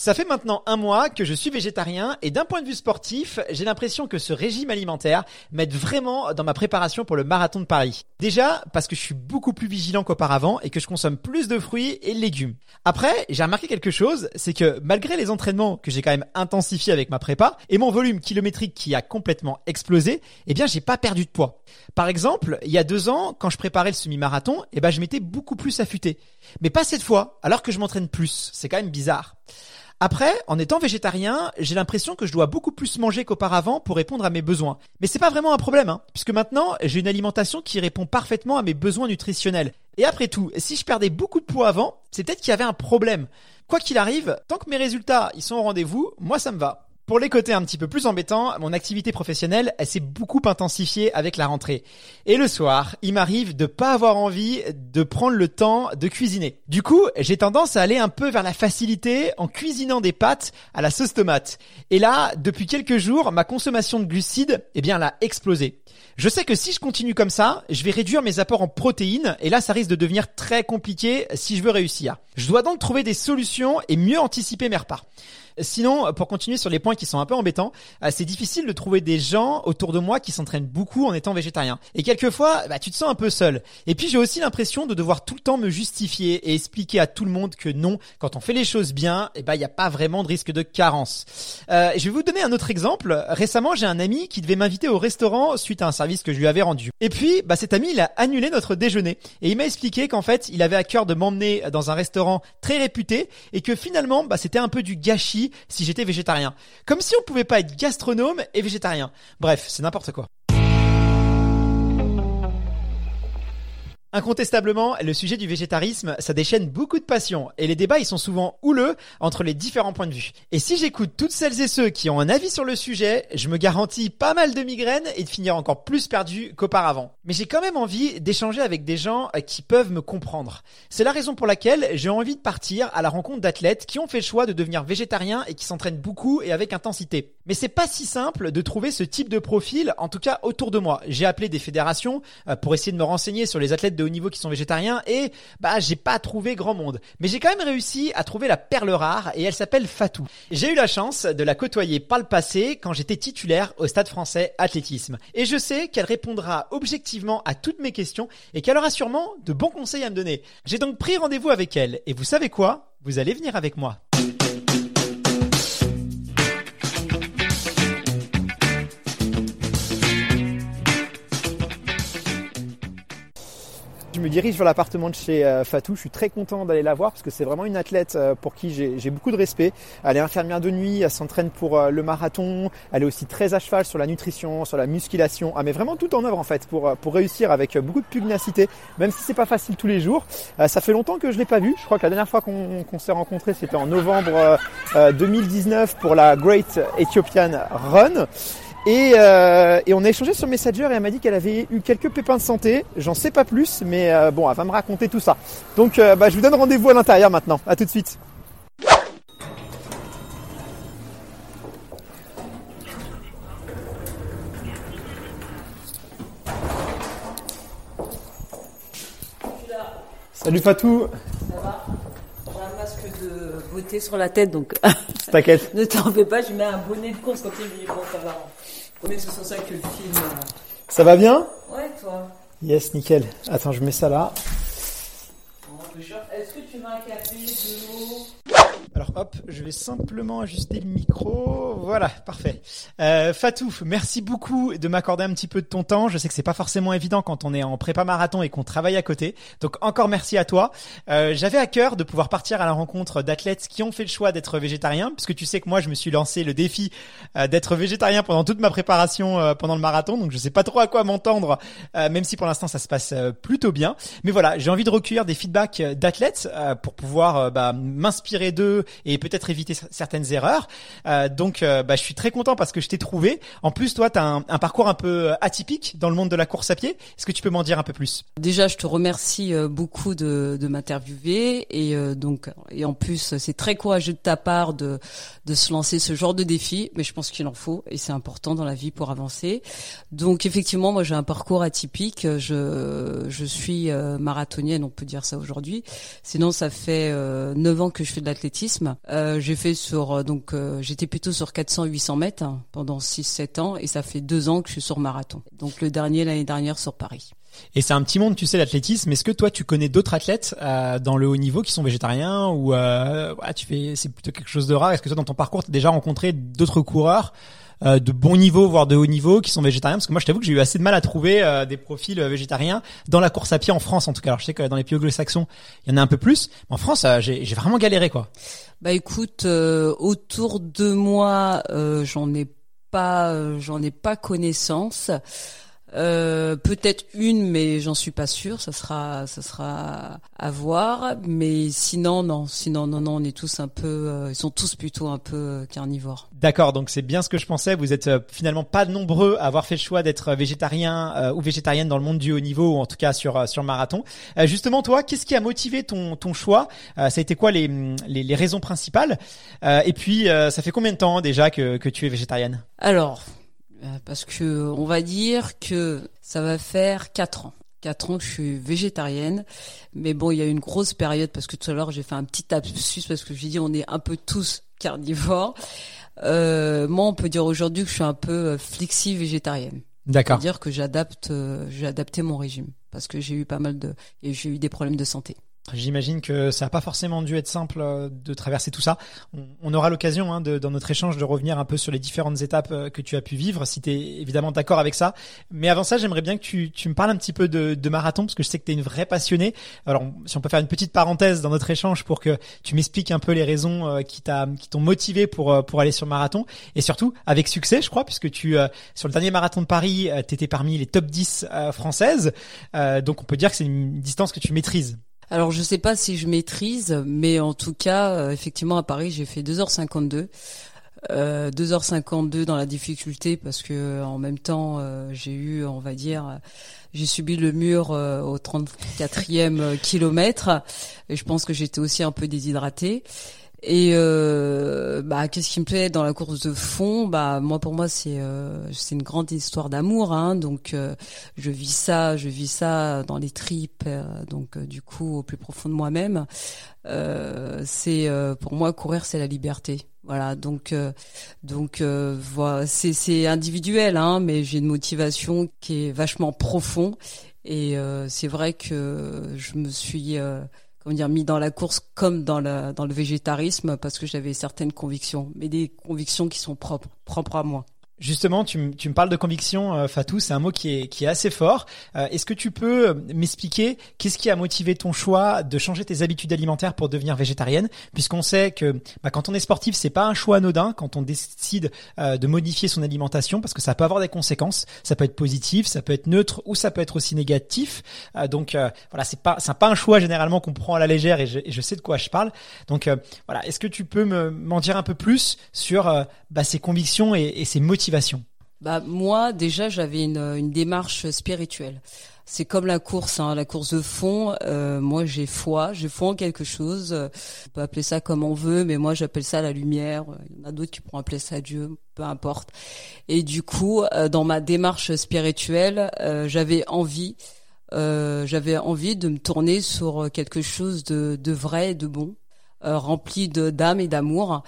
Ça fait maintenant un mois que je suis végétarien et d'un point de vue sportif, j'ai l'impression que ce régime alimentaire m'aide vraiment dans ma préparation pour le marathon de Paris. Déjà parce que je suis beaucoup plus vigilant qu'auparavant et que je consomme plus de fruits et légumes. Après, j'ai remarqué quelque chose, c'est que malgré les entraînements que j'ai quand même intensifiés avec ma prépa et mon volume kilométrique qui a complètement explosé, eh bien j'ai pas perdu de poids. Par exemple, il y a deux ans, quand je préparais le semi-marathon, eh ben je m'étais beaucoup plus affûté. Mais pas cette fois, alors que je m'entraîne plus. C'est quand même bizarre. Après, en étant végétarien, j'ai l'impression que je dois beaucoup plus manger qu'auparavant pour répondre à mes besoins. Mais c'est pas vraiment un problème, hein, puisque maintenant j'ai une alimentation qui répond parfaitement à mes besoins nutritionnels. Et après tout, si je perdais beaucoup de poids avant, c'est peut-être qu'il y avait un problème. Quoi qu'il arrive, tant que mes résultats ils sont au rendez-vous, moi ça me va. Pour les côtés un petit peu plus embêtants, mon activité professionnelle, elle s'est beaucoup intensifiée avec la rentrée. Et le soir, il m'arrive de pas avoir envie de prendre le temps de cuisiner. Du coup, j'ai tendance à aller un peu vers la facilité en cuisinant des pâtes à la sauce tomate. Et là, depuis quelques jours, ma consommation de glucides, eh bien, elle a explosé. Je sais que si je continue comme ça, je vais réduire mes apports en protéines et là, ça risque de devenir très compliqué si je veux réussir. Je dois donc trouver des solutions et mieux anticiper mes repas. Sinon, pour continuer sur les points qui sont un peu embêtants, euh, c'est difficile de trouver des gens autour de moi qui s'entraînent beaucoup en étant végétarien. Et quelquefois, bah, tu te sens un peu seul. Et puis j'ai aussi l'impression de devoir tout le temps me justifier et expliquer à tout le monde que non, quand on fait les choses bien, eh ben il n'y a pas vraiment de risque de carence. Euh, je vais vous donner un autre exemple. Récemment, j'ai un ami qui devait m'inviter au restaurant suite à un service que je lui avais rendu. Et puis, bah, cet ami, il a annulé notre déjeuner et il m'a expliqué qu'en fait, il avait à cœur de m'emmener dans un restaurant très réputé et que finalement, bah, c'était un peu du gâchis si j'étais végétarien. Comme si on pouvait pas être gastronome et végétarien. Bref, c'est n'importe quoi. Incontestablement, le sujet du végétarisme, ça déchaîne beaucoup de passion et les débats ils sont souvent houleux entre les différents points de vue. Et si j'écoute toutes celles et ceux qui ont un avis sur le sujet, je me garantis pas mal de migraines et de finir encore plus perdu qu'auparavant. Mais j'ai quand même envie d'échanger avec des gens qui peuvent me comprendre. C'est la raison pour laquelle j'ai envie de partir à la rencontre d'athlètes qui ont fait le choix de devenir végétariens et qui s'entraînent beaucoup et avec intensité. Mais c'est pas si simple de trouver ce type de profil, en tout cas autour de moi. J'ai appelé des fédérations euh, pour essayer de me renseigner sur les athlètes de haut niveau qui sont végétariens et bah j'ai pas trouvé grand monde. Mais j'ai quand même réussi à trouver la perle rare et elle s'appelle Fatou. J'ai eu la chance de la côtoyer par le passé quand j'étais titulaire au Stade français athlétisme. Et je sais qu'elle répondra objectivement à toutes mes questions et qu'elle aura sûrement de bons conseils à me donner. J'ai donc pris rendez-vous avec elle et vous savez quoi? Vous allez venir avec moi. Je me dirige vers l'appartement de chez euh, Fatou. Je suis très content d'aller la voir parce que c'est vraiment une athlète euh, pour qui j'ai beaucoup de respect. Elle est infirmière de nuit, elle s'entraîne pour euh, le marathon. Elle est aussi très à cheval sur la nutrition, sur la musculation. Elle met vraiment tout en œuvre en fait pour, pour réussir avec beaucoup de pugnacité, même si c'est pas facile tous les jours. ça fait longtemps que je l'ai pas vue. Je crois que la dernière fois qu'on s'est rencontrés, c'était en novembre 2019 pour la Great Ethiopian Run. Et, euh, et, on a échangé sur Messenger et elle m'a dit qu'elle avait eu quelques pépins de santé. J'en sais pas plus, mais euh, bon, elle va me raconter tout ça. Donc euh, bah, je vous donne rendez-vous à l'intérieur maintenant. À tout de suite. Salut Fatou. Ça va? Masque de beauté sur la tête, donc T'inquiète. ne t'en fais pas, je mets un bonnet de course quand il dit bon, ça va. Que ce soit ça que le film. euh, Ça va bien Ouais, toi. Yes, nickel. Attends, je mets ça là. Est-ce que tu veux un café, de l'eau Hop, je vais simplement ajuster le micro. Voilà, parfait. Euh, Fatou, merci beaucoup de m'accorder un petit peu de ton temps. Je sais que c'est pas forcément évident quand on est en prépa marathon et qu'on travaille à côté. Donc encore merci à toi. Euh, J'avais à cœur de pouvoir partir à la rencontre d'athlètes qui ont fait le choix d'être végétariens, puisque tu sais que moi je me suis lancé le défi euh, d'être végétarien pendant toute ma préparation euh, pendant le marathon. Donc je sais pas trop à quoi m'entendre, euh, même si pour l'instant ça se passe plutôt bien. Mais voilà, j'ai envie de recueillir des feedbacks d'athlètes pour pouvoir bah, m'inspirer d'eux et peut-être éviter certaines erreurs. Euh, donc, euh, bah, je suis très content parce que je t'ai trouvé. En plus, toi, tu as un, parcours un peu atypique dans le monde de la course à pied. Est-ce que tu peux m'en dire un peu plus? Déjà, je te remercie euh, beaucoup de, m'interviewer et donc et en plus, c'est très courageux de ta part de se lancer ce genre de défi, mais je pense qu'il en faut et c'est important dans la vie pour avancer. Donc, effectivement, moi, j'ai un parcours atypique. Je je suis marathonienne, on peut dire ça aujourd'hui. Sinon, ça fait neuf ans que je fais de l'athlétisme. Euh, j'ai fait sur euh, donc euh, j'étais plutôt sur 400-800 mètres hein, pendant 6-7 ans et ça fait deux ans que je suis sur marathon. Donc le dernier l'année dernière sur Paris. Et c'est un petit monde, tu sais, l'athlétisme. Est-ce que toi, tu connais d'autres athlètes dans le haut niveau qui sont végétariens ou c'est plutôt quelque chose de rare Est-ce que toi, dans ton parcours, tu as déjà rencontré d'autres coureurs euh, de bon niveau, voire de haut niveau, qui sont végétariens. Parce que moi, je t'avoue que j'ai eu assez de mal à trouver euh, des profils euh, végétariens dans la course à pied en France, en tout cas. Alors, je sais que dans les pays anglo-saxons, il y en a un peu plus. En France, j'ai vraiment galéré, quoi. Bah écoute, autour de moi, j'en ai pas, j'en ai pas connaissance. Euh, peut-être une, mais j'en suis pas sûre. Ça sera, ça sera à voir. Mais sinon, non, sinon, non, non, on est tous un peu, euh, ils sont tous plutôt un peu euh, carnivores. D'accord, donc c'est bien ce que je pensais. Vous êtes finalement pas nombreux à avoir fait le choix d'être végétarien ou végétarienne dans le monde du haut niveau, ou en tout cas sur sur marathon. justement, toi, qu'est-ce qui a motivé ton ton choix? Ça a été quoi les les, les raisons principales? Et puis, ça fait combien de temps déjà que que tu es végétarienne? Alors, euh, parce que on va dire que ça va faire quatre ans. Quatre ans que je suis végétarienne, mais bon, il y a une grosse période parce que tout à l'heure j'ai fait un petit lapsus parce que j'ai dit on est un peu tous carnivores. Euh, moi, on peut dire aujourd'hui que je suis un peu euh, flexi végétarienne. D'accord. C'est-à-dire que j'adapte, euh, j'ai adapté mon régime parce que j'ai eu pas mal de, et j'ai eu des problèmes de santé. J'imagine que ça n'a pas forcément dû être simple euh, de traverser tout ça. On, aura l'occasion, hein, dans notre échange, de revenir un peu sur les différentes étapes euh, que tu as pu vivre, si tu es évidemment d'accord avec ça. Mais avant ça, j'aimerais bien que tu, tu, me parles un petit peu de, de marathon, parce que je sais que tu es une vraie passionnée. Alors, si on peut faire une petite parenthèse dans notre échange pour que tu m'expliques un peu les raisons euh, qui t'ont motivé pour, pour aller sur marathon, et surtout avec succès, je crois, puisque tu, sur le dernier marathon de Paris, tu étais parmi les top 10 françaises. donc, on peut dire que c'est une distance que tu maîtrises. Alors je sais pas si je maîtrise, mais en tout cas, euh, effectivement à Paris j'ai fait 2h52. Euh, 2h52 dans la difficulté parce que en même temps euh, j'ai eu on va dire j'ai subi le mur euh, au 34e kilomètre et je pense que j'étais aussi un peu déshydratée et euh, bah qu'est-ce qui me plaît dans la course de fond? Bah moi pour moi c'est euh, c'est une grande histoire d'amour hein, donc euh, je vis ça, je vis ça dans les tripes euh, donc euh, du coup au plus profond de moi-même. c'est pour moi courir c'est la liberté. Voilà donc donc voilà c'est c'est individuel hein, mais j'ai une motivation qui est vachement profond et c'est vrai que je me suis comment dire, mis dans la course comme dans dans le végétarisme parce que j'avais certaines convictions, mais des convictions qui sont propres, propres à moi. Justement, tu, me parles de conviction, euh, Fatou, c'est un mot qui est, qui est assez fort. Euh, est-ce que tu peux euh, m'expliquer qu'est-ce qui a motivé ton choix de changer tes habitudes alimentaires pour devenir végétarienne? Puisqu'on sait que bah, quand on est sportif, c'est pas un choix anodin quand on décide de modifier son alimentation, parce que ça peut avoir des conséquences. Ça peut être positif, ça peut être neutre ou ça peut être aussi négatif. donc voilà, c'est pas pas un choix généralement qu'on prend à la légère et je, je, sais de quoi je parle. Donc voilà, est-ce que tu peux m'en dire un peu plus sur bah, ces convictions et, et ces motivations bah moi déjà j'avais une, démarche spirituelle. C'est comme la course, hein, la course de fond. Euh, moi j'ai foi, j'ai foi en quelque chose. On peut appeler ça comme on veut, mais moi j'appelle ça la lumière. Il y en a d'autres qui pourront appeler ça Dieu, peu importe. Et du coup, euh, dans ma démarche spirituelle, euh, j'avais envie, j'avais envie de me tourner sur quelque chose de, de vrai de bon, rempli de d'âme et d'amour.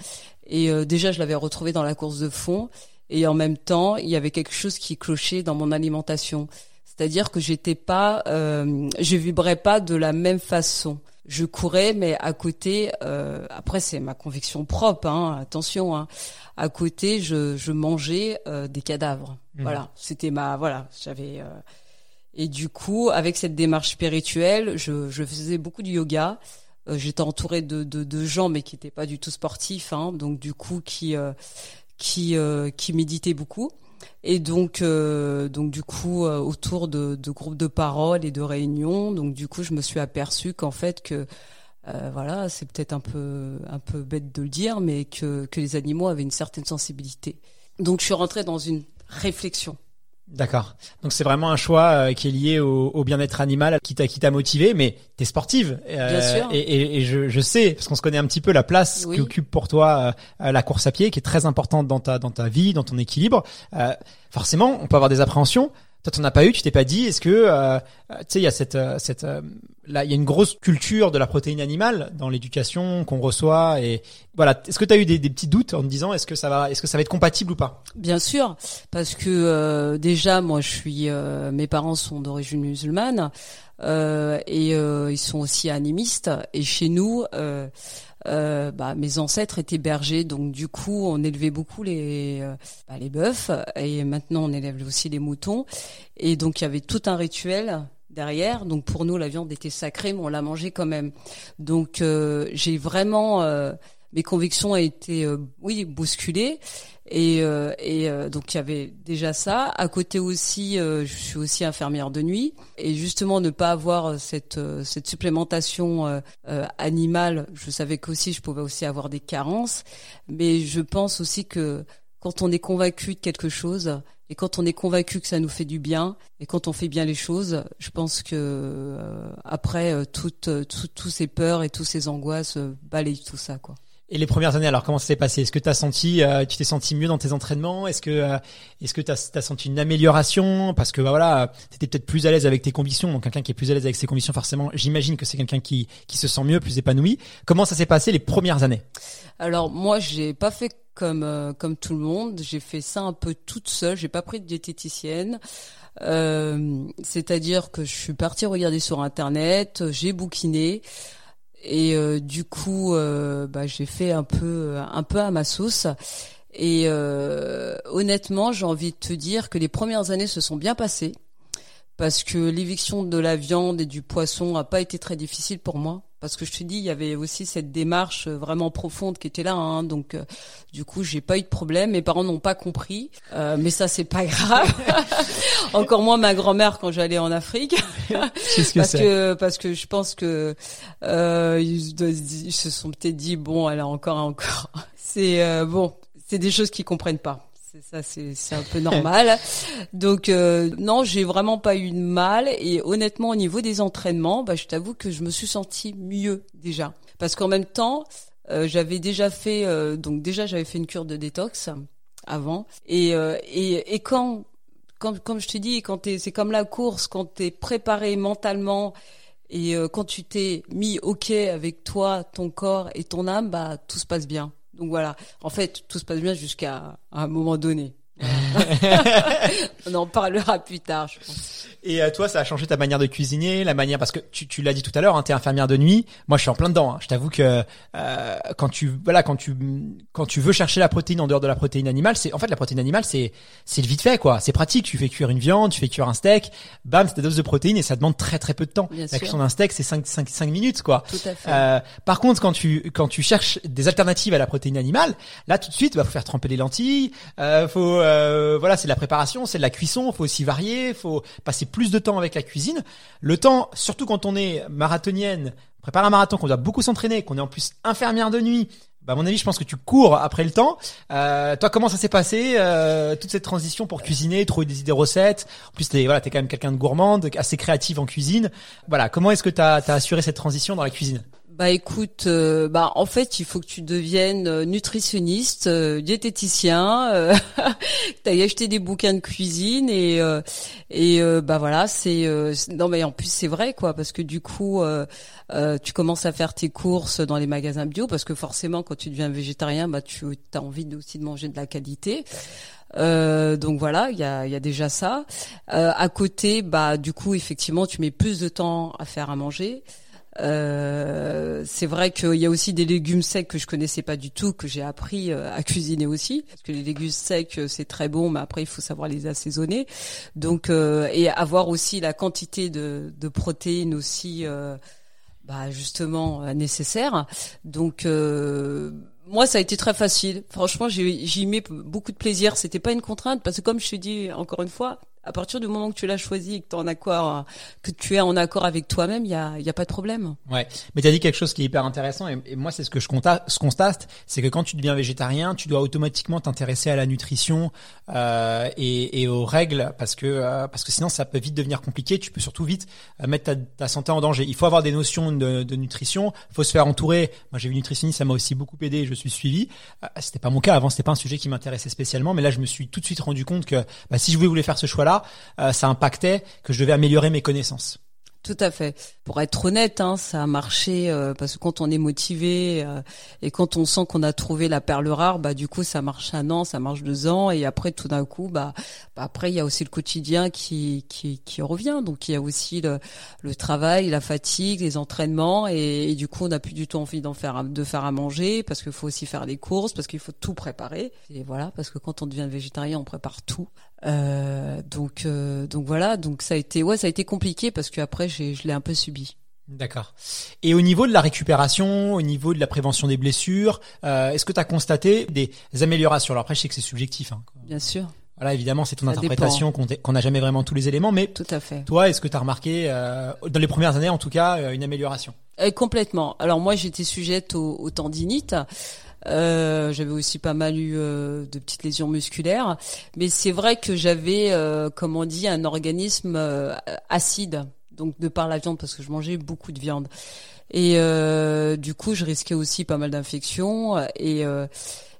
Et déjà je l'avais retrouvé dans la course de fond et en même temps il y avait quelque chose qui clochait dans mon alimentation c'est-à-dire que j'étais pas euh, je vibrais pas de la même façon je courais, mais à côté, euh, après c'est ma conviction propre, hein, attention, hein, à côté, je, je mangeais euh, des cadavres. Mhm. Voilà, c'était ma, voilà, j'avais. et du coup, avec cette démarche spirituelle, je, je faisais beaucoup de yoga. J'étais entourée de, de, de gens, mais qui n'étaient pas du tout sportifs, hein, donc du coup qui qui euh, qui méditaient beaucoup. Et donc, euh, donc du coup, euh, autour de, groupes de parole et de réunions, donc du coup, je me suis aperçue qu'en fait que voilà, c'est peut-être un peu un peu bête de le dire, mais que que les animaux avaient une certaine sensibilité. Donc, je suis rentrée dans une réflexion. D'accord. Donc c'est vraiment un choix euh, qui est lié au, au bien-être animal qui t'a qui t'a motivé, mais t'es sportive. euh, Bien sûr. Et, et, et je, je sais parce qu'on se connaît un petit peu la place Oui. qu'occupe pour toi euh, la course à pied, qui est très importante dans ta dans ta vie, dans ton équilibre. Euh, forcément, on peut avoir des appréhensions. Toi, t'en as pas eu. Tu t'es pas dit. Est-ce que euh, euh, tu sais, il y a cette euh, cette euh, là, il y a une grosse culture de la protéine animale dans l'éducation qu'on reçoit et voilà. Est-ce que tu as eu des, des petits doutes en te disant est-ce que ça va est-ce que ça va être compatible ou pas? Bien sûr, parce que euh, déjà, moi, je suis, mes parents sont d'origine musulmane et ils sont aussi animistes. Et chez nous, euh, euh, bah, mes ancêtres étaient bergers, donc du coup, on élevait beaucoup les euh, bah, les bœufs et maintenant on élève aussi les moutons. Et donc il y avait tout un rituel derrière. Donc pour nous, la viande était sacrée, mais on la mangeait quand même. Donc euh, j'ai vraiment mes convictions ont été oui bousculées et, euh, et euh, donc il y avait déjà ça. À côté aussi euh, je suis aussi infirmière de nuit. Et justement ne pas avoir cette euh, cette supplémentation euh, euh, animale je savais qu'aussi je pouvais aussi avoir des carences. Mais je pense aussi que quand on est convaincu de quelque chose et quand on est convaincu que ça nous fait du bien et quand on fait bien les choses, je pense que euh, après euh, toutes euh, tout- tous ces peurs et toutes ces angoisses euh, balayent tout ça quoi. Et les premières années, alors comment ça s'est passé? Est-ce que t'as senti, euh, tu t'es senti mieux dans tes entraînements? Est-ce que, euh, est-ce que t'as as senti une amélioration? Parce que bah, voilà, t'étais peut-être plus à l'aise avec tes convictions. Donc quelqu'un qui est plus à l'aise avec ses convictions, forcément, j'imagine que c'est quelqu'un qui qui se sent mieux, plus épanoui. Comment ça s'est passé les premières années? Alors moi j'ai pas fait comme euh, comme tout le monde, j'ai fait ça un peu toute seule, j'ai pas pris de diététicienne. Euh, c'est-à-dire que je suis partie regarder sur internet, j'ai bouquiné et euh, du coup euh, bah, j'ai fait un peu un peu à ma sauce. Et euh, honnêtement, j'ai envie de te dire que les premières années se sont bien passées parce que l'éviction de la viande et du poisson a pas été très difficile pour moi parce que je te dis il y avait aussi cette démarche euh, vraiment profonde qui était là hein, donc euh, du coup j'ai pas eu de problème. Mes parents n'ont pas compris. Euh, mais ça c'est pas grave. Encore moins ma grand-mère quand j'allais en Afrique. Qu'est-ce que parce que parce que je pense que euh, ils se sont peut-être dit bon elle a encore encore. C'est euh, bon c'est des choses qu'ils comprennent pas c'est ça c'est un peu normal. Donc euh, non j'ai vraiment pas eu de mal. Et honnêtement au niveau des entraînements bah je t'avoue que je me suis sentie mieux déjà. Parce qu'en même temps euh, j'avais déjà fait euh, donc déjà j'avais fait une cure de détox avant. Et et, et quand comme, comme je te dis, quand t'es, c'est comme la course, quand tu es préparé mentalement et quand tu t'es mis OK avec toi, ton corps et ton âme, bah tout se passe bien. Donc voilà, en fait, tout se passe bien jusqu'à un moment donné. On en parlera plus tard, je pense. Et euh, toi, ça a changé ta manière de cuisiner, la manière parce que tu, tu l'as dit tout à l'heure, hein, t'es infirmière de nuit. Moi, je suis en plein dedans. hein. Je t'avoue que euh, quand tu voilà, quand tu quand tu veux chercher la protéine en dehors de la protéine animale, c'est en fait la protéine animale, c'est c'est le vite fait quoi. C'est pratique. Tu fais cuire une viande, tu fais cuire un steak, bam, c'est ta dose de protéines et ça demande très très peu de temps. Bien la sûr. cuisson d'un steak, c'est 5, 5, 5 minutes quoi. Tout à fait. Euh, par contre, quand tu quand tu cherches des alternatives à la protéine animale, là tout de suite, bah faut faire tremper les lentilles, euh, faut euh, voilà, c'est de la préparation, c'est de la cuisson, faut aussi varier, faut passer plus de temps avec la cuisine. Le temps, surtout quand on est marathonienne, prépare un marathon, qu'on doit beaucoup s'entraîner, qu'on est en plus infirmière de nuit. Bah à mon avis, je pense que tu cours après le temps. Euh, toi, comment ça s'est passé euh, toute cette transition pour cuisiner, trouver des idées recettes? En plus, t'es voilà, t'es quand même quelqu'un de gourmande, assez créative en cuisine. Voilà, comment est-ce que t'as as assuré cette transition dans la cuisine? Bah écoute, euh, bah en fait il faut que tu deviennes euh, nutritionniste, euh, diététicien, euh, t'ailles acheter des bouquins de cuisine et et bah voilà c'est non mais en plus c'est vrai quoi parce que du coup tu commences à faire tes courses dans les magasins bio parce que forcément quand tu deviens végétarien bah tu as envie aussi de manger de la qualité. Donc voilà, il y a, y a déjà ça. À côté, bah du coup effectivement, tu mets plus de temps à faire à manger. Euh, c'est vrai qu'il y a aussi des légumes secs que je connaissais pas du tout, que j'ai appris euh, à cuisiner aussi, parce que les légumes secs euh, c'est très bon, mais après il faut savoir les assaisonner. Donc et avoir aussi la quantité de, protéines aussi, bah justement nécessaire. Donc moi, ça a été très facile. Franchement, j'y mets beaucoup de plaisir. C'était pas une contrainte parce que, comme je te dis encore une fois, à partir du moment que tu l'as choisi et que, en que tu es en accord avec toi-même, il y a, y a pas de problème. Ouais, mais tu as dit quelque chose qui est hyper intéressant et, moi c'est ce que je constate, ce constate, c'est que quand tu deviens végétarien, tu dois automatiquement t'intéresser à la nutrition euh, et, aux règles parce que euh, parce que sinon ça peut vite devenir compliqué. Tu peux surtout vite euh, mettre ta, santé en danger. Il faut avoir des notions de, de nutrition, faut se faire entourer. Moi j'ai vu nutritionniste, ça m'a aussi beaucoup aidé, je suis suivi. Euh, c'était pas mon cas avant, c'était pas un sujet qui m'intéressait spécialement, mais là je me suis tout de suite rendu compte que bah, si je voulais faire ce choix-là, euh, ça impactait que je devais améliorer mes connaissances. Tout à fait. Pour être honnête, hein, ça a marché euh, parce que quand on est motivé euh, et quand on sent qu'on a trouvé la perle rare, bah du coup ça marche un an, ça marche deux ans et après tout d'un coup, bah, bah, après il y a aussi le quotidien qui revient. Donc il y a aussi le, le travail, la fatigue, les entraînements et, et du coup on n'a plus du tout envie d'en faire de faire à manger parce qu'il faut aussi faire les courses parce qu'il faut tout préparer. Et voilà parce que quand on devient végétarien, on prépare tout. Euh, donc euh, donc voilà donc ça a été ouais ça a été compliqué parce que après j'ai je l'ai un peu subi. D'accord. Et au niveau de la récupération, au niveau de la prévention des blessures, euh, est-ce que tu as constaté des améliorations? Alors après, je sais que c'est subjectif. Hein. Bien sûr, Voilà, évidemment, c'est ton Ça interprétation qu'on n'a jamais vraiment tous les éléments, mais tout à fait. toi, est-ce que tu as remarqué, euh, dans les premières années en tout cas, une amélioration? Euh, complètement. Alors moi j'étais sujette au, au tendinite. Euh, j'avais aussi pas mal eu euh, de petites lésions musculaires, mais c'est vrai que j'avais, euh, comme on dit, un organisme euh, acide, donc de par la viande parce que je mangeais beaucoup de viande, et euh, du coup je risquais aussi pas mal d'infections, et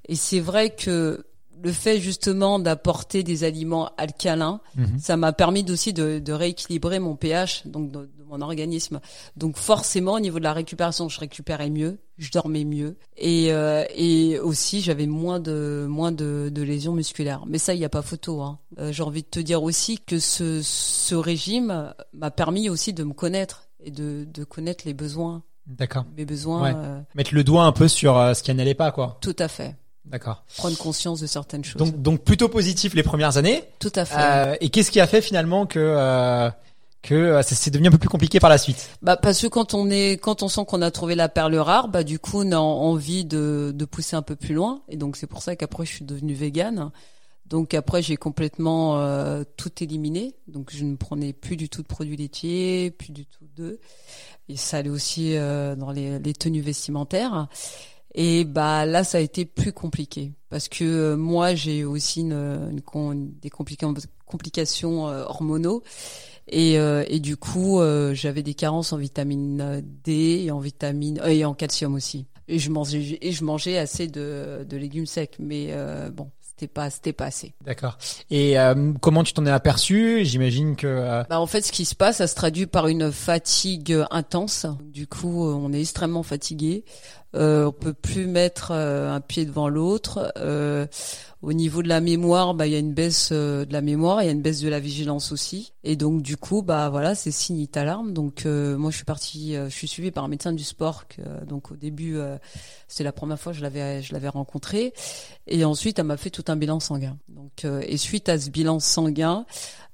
et c'est vrai que le fait justement d'apporter des aliments alcalins, ça m'a permis aussi de, de rééquilibrer mon pH, donc de, de mon organisme. Donc forcément, au niveau de la récupération, je récupérais mieux, je dormais mieux, et, euh, et aussi j'avais moins de moins de, de lésions musculaires. Mais ça, il n'y a pas photo. Hein. Euh, J'ai envie de te dire aussi que ce, ce régime m'a permis aussi de me connaître et de, de connaître les besoins, D'accord. mes besoins. Ouais. euh, Mettre le doigt un peu sur euh, ce qui n'allait pas, quoi. tout à fait. D'accord. Prendre conscience de certaines choses. Donc, donc plutôt positif les premières années. tout à fait. Euh, et qu'est-ce qui a fait finalement que euh, que euh, ça s'est devenu un peu plus compliqué par la suite? Bah parce que quand on est quand on sent qu'on a trouvé la perle rare, bah du coup on a envie de de pousser un peu plus loin et donc c'est pour ça qu'après je suis devenue végane. Donc après j'ai complètement euh, tout éliminé, donc je ne prenais plus du tout de produits laitiers, plus du tout d'œufs et ça allait aussi dans les, les tenues vestimentaires. Et bah là ça a été plus compliqué parce que euh, moi j'ai aussi une, une con- des complica- complications euh, hormonaux et, euh, et du coup, euh, j'avais des carences en vitamine D et en vitamine et en calcium aussi. Et je mangeais et je mangeais assez de, de légumes secs, mais bon, c'était pas c'était pas assez. D'accord. Et euh, comment tu t'en es aperçu? J'imagine que euh, Bah en fait, ce qui se passe, ça se traduit par une fatigue intense. Du coup, on est extrêmement fatigué. Euh, on peut plus mettre euh, un pied devant l'autre. Euh, au niveau de la mémoire, bah il y a une baisse euh, de la mémoire, il y a une baisse de la vigilance aussi. Et donc du coup, bah voilà, c'est signe d'alarme. Donc euh, moi, je suis partie, euh, je suis suivie par un médecin du sport. Donc au début, c'était la première fois que je l'avais, je l'avais rencontré. Et ensuite, elle m'a fait tout un bilan sanguin. Donc et suite à ce bilan sanguin.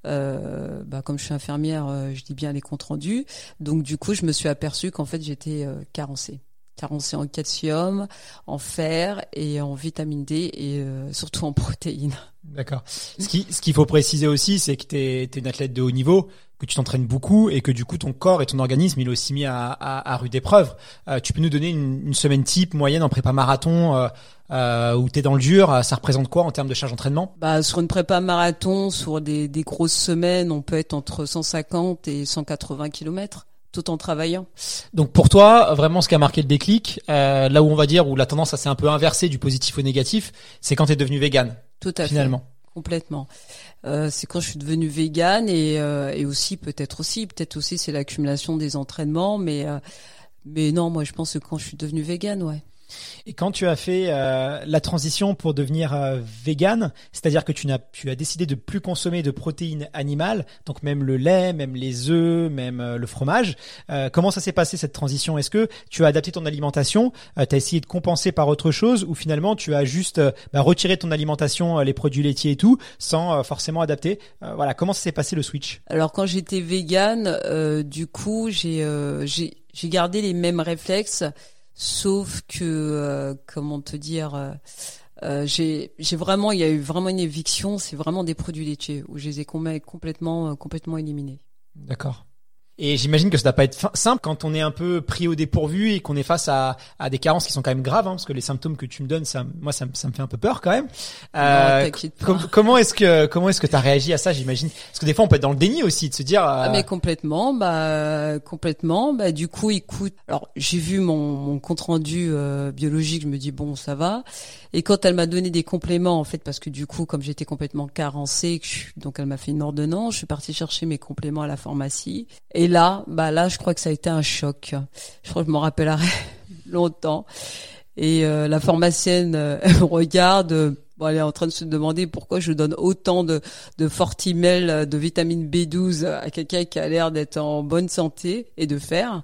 Euh, bah, comme je suis infirmière, euh, je dis bien les comptes rendus. Donc du coup, je me suis aperçue qu'en fait j'étais euh, carencée, carencée en calcium, en fer et en vitamine D et euh, surtout en protéines. D'accord. Ce qui, ce qu'il faut préciser aussi, c'est que tu es, une athlète de haut niveau, que tu t'entraînes beaucoup et que du coup ton corps et ton organisme, il est aussi mis à, à, à rude épreuve. Euh, tu peux nous donner une, une semaine type moyenne en prépa marathon euh, euh, où tu es dans le dur. Ça représente quoi en termes de charge d'entraînement? Bah, sur une prépa marathon, sur des, des grosses semaines, on peut être entre 150 et 180 kilomètres tout en travaillant. Donc pour toi, vraiment ce qui a marqué le déclic, euh, là où on va dire où la tendance s'est un peu inversée du positif au négatif, c'est quand tu es devenu vegan Tout à fait. finalement. Complètement. Euh, c'est quand je suis devenue végane et, euh, et aussi peut-être aussi peut-être aussi c'est l'accumulation des entraînements mais mais non moi je pense que quand je suis devenue végane ouais Et quand tu as fait euh, la transition pour devenir euh, vegan, c'est-à-dire que tu n'as tu as décidé de plus consommer de protéines animales, donc même le lait, même les œufs, même euh, le fromage. euh, comment ça s'est passé cette transition? Est-ce que tu as adapté ton alimentation Tu as essayé de compenser par autre chose ou finalement tu as juste euh, bah, retiré ton alimentation euh, les produits laitiers et tout sans euh, forcément adapter? Euh, Voilà, comment ça s'est passé le switch? Alors quand j'étais euh, du coup, euh, j'ai j'ai gardé les mêmes réflexes, sauf que euh, comment te dire, euh, euh, j'ai vraiment, il y a eu vraiment une éviction. C'est vraiment des produits laitiers où je les ai com- complètement complètement éliminés. D'accord. Et j'imagine que ça doit pas être simple quand on est un peu pris au dépourvu et qu'on est face à, à des carences qui sont quand même graves, hein, parce que les symptômes que tu me donnes, ça, moi, ça, me- ça me fait un peu peur quand même. Euh, pas. comment est-ce que comment est-ce que t'as réagi à ça J'imagine? Parce que des fois on peut être dans le déni aussi de se dire. Ah euh, mais complètement, bah complètement. Bah du coup, écoute, alors j'ai vu mon, mon compte rendu euh, biologique, je me dis bon ça va. Et quand elle m'a donné des compléments en fait, parce que du coup comme j'étais complètement carencée, donc elle m'a fait une ordonnance, je suis partie chercher mes compléments à la pharmacie. Et là, bah là je crois que ça a été un choc. Je crois que je m'en rappellerai longtemps. Et euh, la pharmacienne euh, elle me regarde. euh, Bon, elle est en train de se demander pourquoi je donne autant de, de Fortimel, euh, de vitamine B12 à quelqu'un qui a l'air d'être en bonne santé et de fer.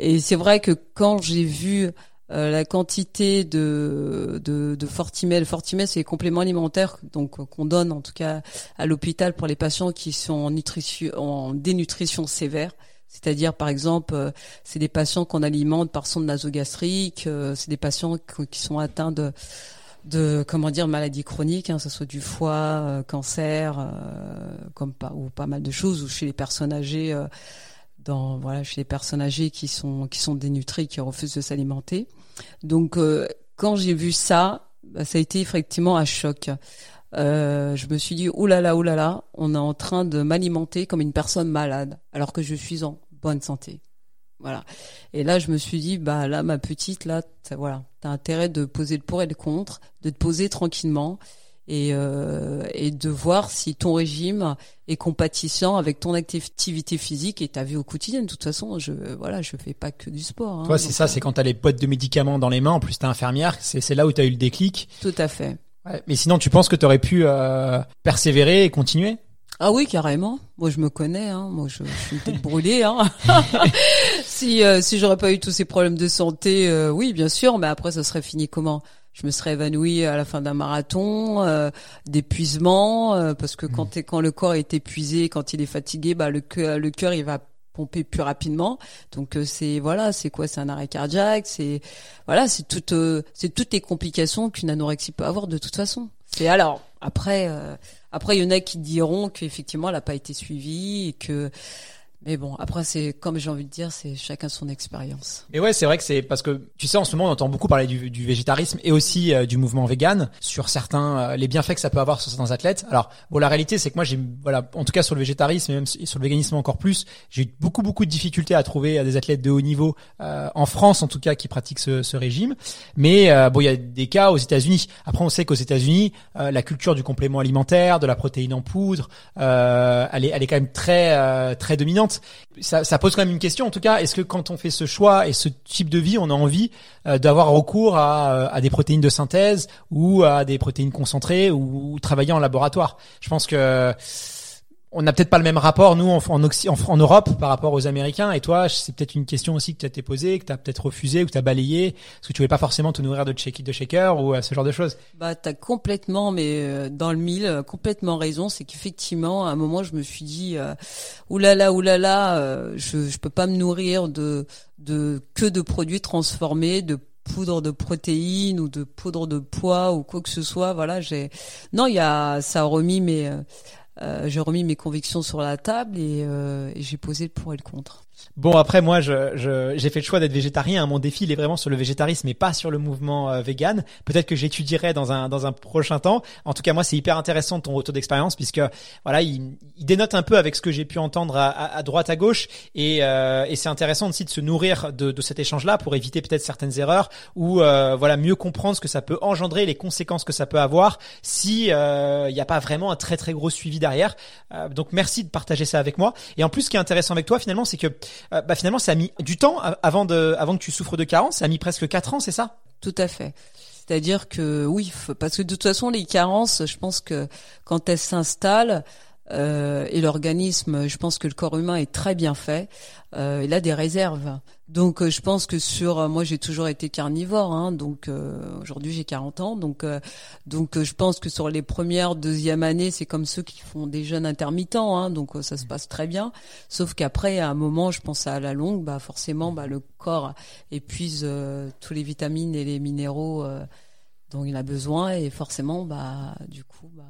Et c'est vrai que quand j'ai vu euh, la quantité de, de, de Fortimel, Fortimel c'est les compléments alimentaires donc qu'on donne en tout cas à l'hôpital pour les patients qui sont en, nutrition, en dénutrition sévère. C'est-à-dire, par exemple, euh, c'est des patients qu'on alimente par sonde nasogastrique, euh, c'est des patients qui- sont atteints de, comment dire maladies chroniques, hein, que ce soit du foie, cancer, comme ou pas mal de choses, ou chez les personnes âgées, dans voilà chez les personnes âgées qui sont qui sont dénutries, qui refusent de s'alimenter. Donc euh, quand j'ai vu ça, bah, ça a été effectivement un choc. Euh, je me suis dit oh là là oh là là, on est en train de m'alimenter comme une personne malade, alors que je suis en bonne santé. Voilà. Et là, je me suis dit, bah là, ma petite, là, t'as, voilà, t'as intérêt de poser le pour et le contre, de te poser tranquillement et euh, et de voir si ton régime est compatissant avec ton activité physique et ta vie au quotidien. De toute façon, je voilà, je fais pas que du sport. hein. Toi, c'est ça, euh, c'est quand t'as les boîtes de médicaments dans les mains. En plus, t'es infirmière. C'est là où t'as eu le déclic. Tout à fait. Ouais. Mais sinon, tu penses que t'aurais pu euh, persévérer et continuer? Ah oui, carrément. Moi, je me connais. Hein. Moi, je, je suis une tête brûlée. Hein. si euh, si j'aurais pas eu tous ces problèmes de santé, euh, oui, bien sûr. Mais après, ça serait fini comment? Je me serais évanouie à la fin d'un marathon, euh, d'épuisement, euh, parce que quand t'es- quand le corps est épuisé, quand il est fatigué, bah le cœur le cœur il va pomper plus rapidement. Donc euh, c'est voilà, c'est quoi? C'est un arrêt cardiaque. C'est voilà, c'est toutes c'est toutes les complications qu'une anorexie peut avoir de toute façon. C'est alors après après il y en a qui diront qu'effectivement elle n'a pas été suivie et que mais bon après c'est comme j'ai envie de dire c'est chacun son expérience. Mais ouais, c'est vrai que c'est parce que tu sais en ce moment on entend beaucoup parler du, du végétarisme et aussi euh, du mouvement vegan sur certains euh, les bienfaits que ça peut avoir sur certains athlètes. Alors bon la réalité c'est que moi j'ai voilà en tout cas sur le végétarisme et même sur le véganisme encore plus j'ai eu beaucoup beaucoup de difficultés à trouver euh, des athlètes de haut niveau euh, en France en tout cas qui pratiquent ce, ce régime. Mais bon il y a des cas aux États-Unis. Après on sait qu'aux États-Unis la culture du complément alimentaire, de la protéine en poudre, elle est elle est quand même très très dominante ça, pose quand même une question. En tout cas, est-ce que quand on fait ce choix et ce type de vie, on a envie euh, d'avoir recours à, euh, à des protéines de synthèse ou à des protéines concentrées ou, ou travailler en laboratoire? Je pense que on n'a peut-être pas le même rapport nous en, en, en, en Europe par rapport aux Américains. Et toi, c'est peut-être une question aussi que tu as été posée, que tu as peut-être refusé ou que tu as balayé, parce que tu voulais pas forcément te nourrir de, shake, de shaker ou euh, ce genre de choses. Bah t'as complètement mais euh, dans le mille euh, complètement raison c'est qu'effectivement à un moment je me suis dit euh, oulala oulala euh, je je peux pas me nourrir de de que de produits transformés de poudre de protéines ou de poudre de poids ou quoi que ce soit voilà j'ai non il y a ça a remis mes j'ai remis mes convictions sur la table et, euh, j'ai posé le pour et le contre. Bon après moi je je- j'ai fait le choix d'être végétarien. Mon défi il est vraiment sur le végétarisme et pas sur le mouvement euh, vegan. Peut-être que j'étudierai dans un dans un prochain temps. En tout cas moi c'est hyper intéressant ton retour d'expérience puisque voilà il, il dénote un peu avec ce que j'ai pu entendre à, à, à droite à gauche et euh, et c'est intéressant aussi de se nourrir de de cet échange là pour éviter peut-être certaines erreurs ou euh, voilà mieux comprendre ce que ça peut engendrer les conséquences que ça peut avoir si euh, il n'y a pas vraiment un très très gros suivi derrière. Euh, donc merci de partager ça avec moi. Et en plus ce qui est intéressant avec toi finalement c'est que euh, bah finalement ça a mis du temps a- avant de avant que tu souffres de carence, ça a mis presque quatre ans, c'est ça? Tout à fait. C'est-à-dire que oui, parce que de toute façon, les carences, je pense que quand elles s'installent, euh, et l'organisme, je pense que le corps humain est très bien fait, euh, il a des réserves. Donc euh, je pense que sur, euh, moi j'ai toujours été carnivore, hein, donc euh, aujourd'hui j'ai 40 ans, donc euh, donc je pense que sur les premières, deuxième années, c'est comme ceux qui font des jeûnes intermittents, hein, donc ça se passe très bien. Sauf qu'après, à un moment, je pense à la longue, bah forcément, bah le corps épuise euh, tous les vitamines et les minéraux dont il a besoin, et forcément, bah du coup, bah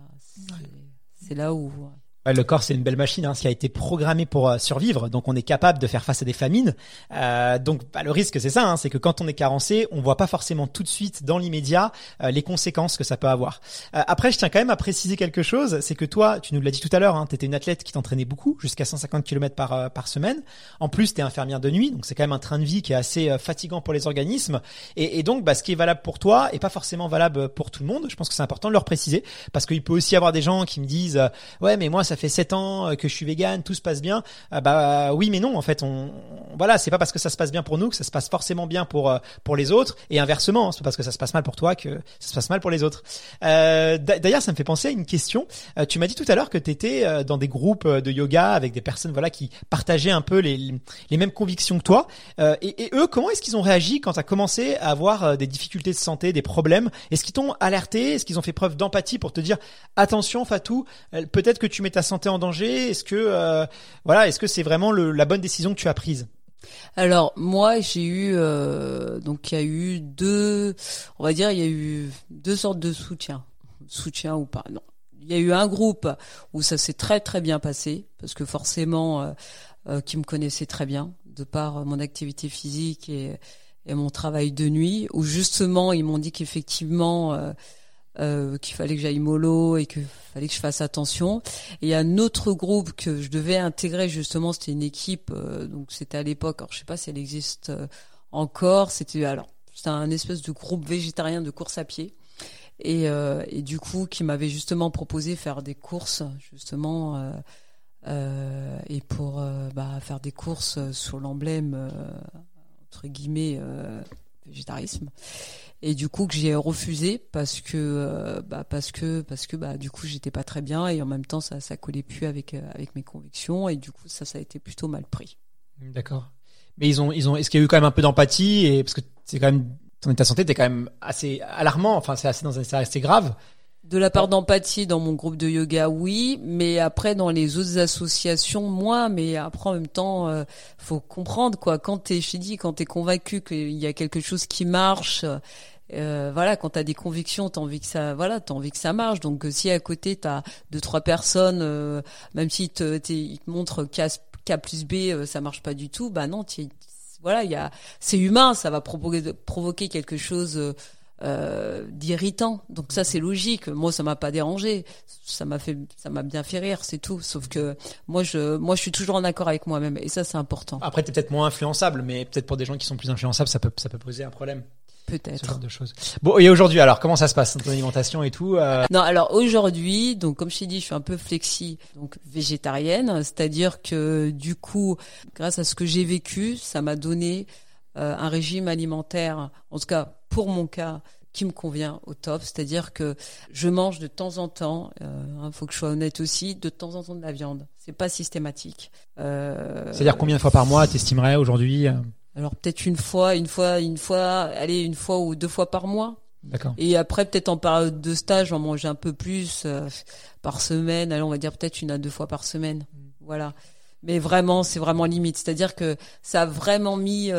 c'est- là où le corps, c'est une belle machine, hein, qui a été programmé pour euh, survivre. Donc, on est capable de faire face à des famines. Euh, donc, bah, le risque, c'est ça, hein, c'est que quand on est carencé, on voit pas forcément tout de suite, dans l'immédiat, euh, les conséquences que ça peut avoir. Euh, après, je tiens quand même à préciser quelque chose, c'est que toi, tu nous l'as dit tout à l'heure, hein, tu étais une athlète qui t'entraînait beaucoup, jusqu'à 150 km par euh, par semaine. En plus, tu es infirmière de nuit, donc c'est quand même un train de vie qui est assez euh, fatigant pour les organismes. Et, donc, bah, ce qui est valable pour toi est pas forcément valable pour tout le monde. Je pense que c'est important de leur préciser, parce qu'il peut aussi y avoir des gens qui me disent, euh, ouais, mais moi, ça 7 ans euh, que je suis vegan, tout se passe bien. Ah bah oui, mais non, en fait, on, on- voilà, c'est pas parce que ça se passe bien pour nous que ça se passe forcément bien pour euh, pour les autres, et inversement, hein, c'est pas parce que ça se passe mal pour toi que ça se passe mal pour les autres. Euh, d'a- D'ailleurs, ça me fait penser à une question. Tu m'as dit tout à l'heure que tu étais dans des groupes de yoga avec des personnes voilà qui partageaient un peu les les mêmes convictions que toi. Et, eux, comment est-ce qu'ils ont réagi quand tu as commencé à avoir des difficultés de santé, des problèmes? Est-ce qu'ils t'ont alerté? Est-ce qu'ils ont fait preuve d'empathie pour te dire attention Fatou, peut-être que tu mets ta santé en danger Est-ce que euh, voilà, est-ce que c'est vraiment la bonne décision que tu as prise? Alors moi j'ai eu euh, donc il y a eu deux on va dire il y a eu deux sortes de soutien soutien ou pas non. Il y a eu un groupe où ça s'est très très bien passé parce que forcément euh, qui me connaissait très bien de par mon activité physique et, et mon travail de nuit où justement ils m'ont dit qu'effectivement euh, qu'il fallait que j'aille mollo et qu'il fallait que je fasse attention. Et un autre groupe que je devais intégrer justement, c'était une équipe, euh, donc c'était à l'époque, alors je sais pas si elle existe euh, encore, c'était alors c'était un espèce de groupe végétarien de course à pied. Et, du coup, qui m'avait justement proposé faire des courses, justement, et pour bah, faire des courses sur l'emblème entre guillemets végétarisme et du coup que j'ai refusé parce que euh, bah parce que parce que bah du coup j'étais pas très bien et en même temps ça ça collait plus avec euh, avec mes convictions et du coup ça ça a été plutôt mal pris. D'accord. Mais ils ont ils ont est-ce qu'il y a eu quand même un peu d'empathie et parce que c'est quand même ton état de santé t'es quand même assez alarmant enfin c'est assez dans un- c'est assez grave. De la part d'empathie dans mon groupe de yoga, oui, mais après dans les autres associations, moi. Mais après en même temps, euh, faut comprendre quoi. Quand t'es, je dit, quand t'es convaincu qu'il y a quelque chose qui marche, euh, voilà, quand t'as des convictions, t'as envie que ça, voilà, t'as envie que ça marche. Donc euh, si à côté t'as deux trois personnes, euh, même si te, ils te montrent K plus B, euh, ça marche pas du tout, bah non, voilà, il y a, c'est humain, ça va provoquer, provoquer quelque chose. Euh, d'irritant. Donc ça c'est logique. Moi ça m'a pas dérangé. Ça m'a fait ça m'a bien fait rire, c'est tout. Sauf que moi je moi je suis toujours en accord avec moi-même et ça c'est important. Après t'es peut-être moins influençable mais peut-être pour des gens qui sont plus influençables ça peut ça peut poser un problème ce genre Peut-être. de choses. Bon et aujourd'hui alors comment ça se passe ton alimentation et tout euh, Non, alors aujourd'hui, donc comme je t'ai dit, je suis un peu flexi, donc végétarienne, c'est-à-dire que du coup, grâce à ce que j'ai vécu, ça m'a donné euh, un régime alimentaire, en tout cas pour mon cas, qui me convient au top. C'est-à-dire que je mange de temps en temps, il euh, faut que je sois honnête aussi, de temps en temps de la viande. C'est pas systématique. Euh, C'est-à-dire combien de fois par mois t'estimerais aujourd'hui euh, Alors peut-être une fois, une fois, une fois, allez, une fois ou deux fois par mois. D'accord. Et après, peut-être en période de stage, j'en mangeais un peu plus euh, par semaine. Allez, on va dire peut-être une à deux fois par semaine. Voilà. Mais vraiment, c'est vraiment limite. C'est-à-dire que ça a vraiment mis,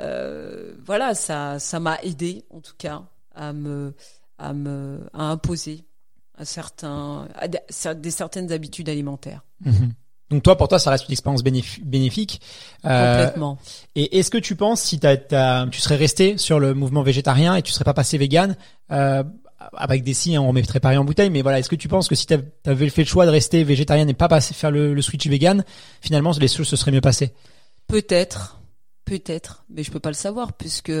euh, voilà, ça, ça m'a aidé en tout cas à me, à me, à imposer un certain, à des, certaines habitudes alimentaires. Mhm. Donc toi pour toi ça reste une expérience bénéf- bénéfique. Euh, Complètement. Et est-ce que tu penses si t'as- tu serais resté sur le mouvement végétarien et tu serais pas passé vegan euh, avec des signes, on remettrait pas rien en bouteille, mais voilà, est-ce que tu penses que si t'av- t'avais fait le choix de rester végétarien et pas passer faire le, le switch vegan, finalement les choses se seraient mieux passées? Peut-être, peut-être, mais je peux pas le savoir puisque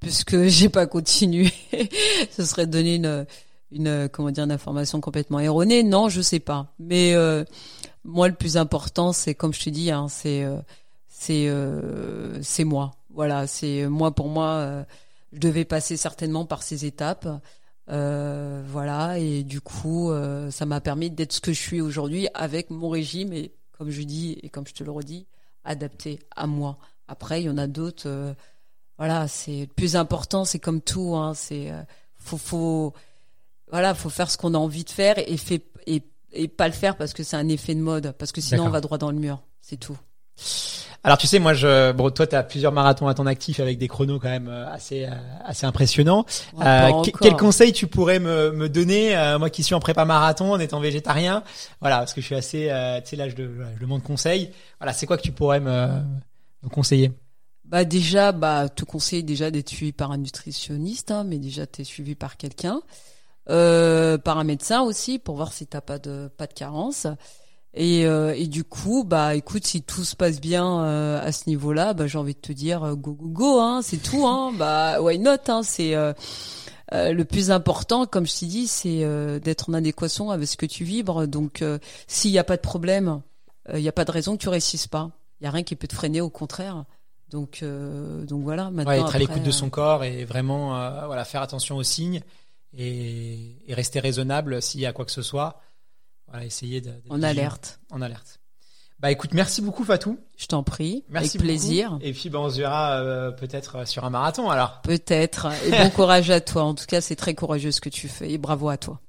puisque j'ai pas continué. Ce serait donner une une comment dire une information complètement erronée. Non, je sais pas. Mais euh, moi, le plus important, c'est comme je te dis, hein, c'est euh, c'est euh, c'est moi. Voilà, c'est moi pour moi. je devais passer certainement par ces étapes. Voilà, et du coup, ça m'a permis d'être ce que je suis aujourd'hui avec mon régime et, comme je dis et comme je te le redis, adapté à moi. Après, il y en a d'autres. euh, voilà, c'est le plus important. C'est comme tout. Hein, c'est euh, faut, faut, voilà, faut faire ce qu'on a envie de faire et fait et, et pas le faire parce que c'est un effet de mode. Parce que sinon, on va droit dans le mur. C'est tout. Alors tu sais, moi, je, bon, toi, t'as plusieurs marathons à ton actif avec des chronos quand même euh, assez, assez impressionnants. Ouais, Euh, quel conseil tu pourrais me, me donner, euh, moi qui suis en prépa marathon, en étant végétarien, voilà, parce que je suis assez, euh, tu sais, là, je, je demande conseil. Voilà, c'est quoi que tu pourrais me, conseiller Bah déjà, bah te conseille déjà d'être suivi par un nutritionniste, hein, mais déjà t'es suivi par quelqu'un, euh, par un médecin aussi pour voir si t'as pas de pas de carence. Et, euh, et du coup, bah écoute, si tout se passe bien euh, à ce niveau-là, bah j'ai envie de te dire go go go, hein, c'est tout, hein, bah why not, hein, c'est le plus important, comme je t'ai dit, c'est d'être en adéquation avec ce que tu vibres. Donc, s'il n'y a pas de problème, il n'y a pas de raison que tu réussisses pas. Il y a rien qui peut te freiner, au contraire. Donc, euh, donc voilà. Maintenant, Ouais, être à l'écoute de euh, son corps et vraiment, euh, voilà, faire attention aux signes et, et rester raisonnable s'il y a quoi que ce soit. Voilà, essayer de, en alerte. En alerte. Bah écoute, merci beaucoup Fatou. Je t'en prie. Merci avec plaisir. beaucoup. Et puis bah, on se verra euh, peut-être sur un marathon alors. Peut-être. Et bon courage à toi. En tout cas, c'est très courageux ce que tu fais. Et bravo à toi.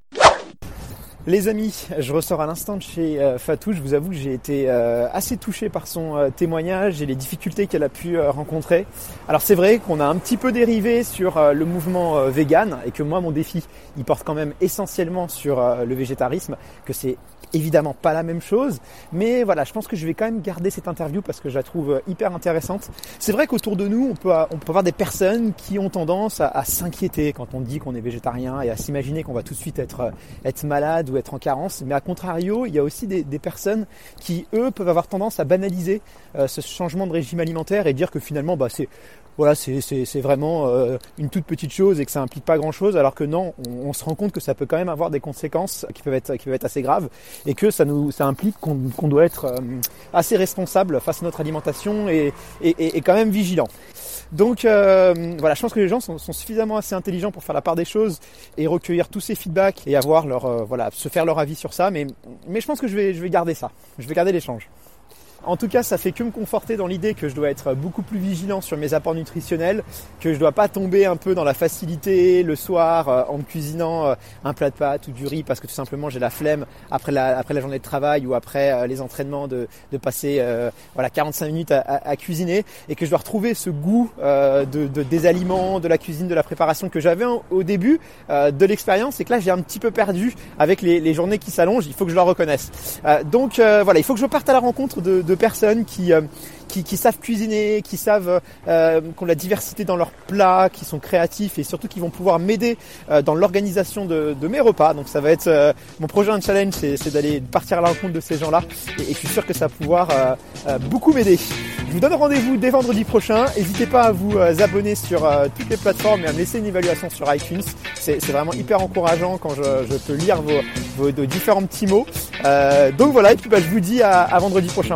Les amis, je ressors à l'instant de chez euh, Fatou. Je vous avoue que j'ai été euh, assez touché par son euh, témoignage et les difficultés qu'elle a pu rencontrer. Alors c'est vrai qu'on a un petit peu dérivé sur le mouvement vegan et que moi mon défi, il porte quand même essentiellement sur le végétarisme, que c'est évidemment pas la même chose. Mais voilà, je pense que je vais quand même garder cette interview parce que je la trouve euh, hyper intéressante. C'est vrai qu'autour de nous, on peut, on peut avoir des personnes qui ont tendance à, s'inquiéter quand on dit qu'on est végétarien et à s'imaginer qu'on va tout de suite être, euh, malade ou être en carence. Mais à contrario, il y a aussi des, personnes qui, eux, peuvent avoir tendance à banaliser euh, ce changement de régime alimentaire et dire que finalement, bah, c'est voilà, c'est vraiment euh, une toute petite chose et que ça implique pas grand-chose, alors que non, on, se rend compte que ça peut quand même avoir des conséquences qui peuvent être, qui peuvent être assez graves et que ça nous ça implique qu'on qu'on doit être euh, assez responsable face à notre alimentation et, et, et- et quand même vigilant. Donc euh, voilà, je pense que les gens sont, sont suffisamment assez intelligents pour faire la part des choses et recueillir tous ces feedbacks et avoir leur euh, voilà, se faire leur avis sur ça. Mais mais je pense que je vais je vais garder ça. Je vais garder l'échange. En tout cas, ça fait que me conforter dans l'idée que je dois être beaucoup plus vigilant sur mes apports nutritionnels, que je dois pas tomber un peu dans la facilité le soir euh, en me cuisinant euh, un plat de pâtes ou du riz parce que tout simplement j'ai la flemme après la, après la journée de travail ou après euh, les entraînements de, de passer voilà 45 minutes à, cuisiner et que je dois retrouver ce goût de, de- des aliments, de la cuisine, de la préparation que j'avais au début de l'expérience et que là j'ai un petit peu perdu avec les, les journées qui s'allongent. Il faut que je le reconnaisse. Donc voilà, il faut que je parte à la rencontre de, de personnes qui, euh, qui, qui savent cuisiner, qui savent euh, qui ont la diversité dans leurs plats, qui sont créatifs et surtout qui vont pouvoir m'aider euh, dans l'organisation de, de mes repas. Donc ça va être euh, mon projet challenge, c'est d'aller partir à la rencontre de ces gens-là et, et je suis sûr que ça va pouvoir euh, euh, beaucoup m'aider. Je vous donne rendez-vous dès vendredi prochain. N'hésitez pas à vous euh, abonner sur toutes les plateformes et à me laisser une évaluation sur iTunes. C'est vraiment hyper encourageant quand je, je peux lire vos, vos, différents petits mots. Donc voilà, et puis bah, je vous dis à, à vendredi prochain.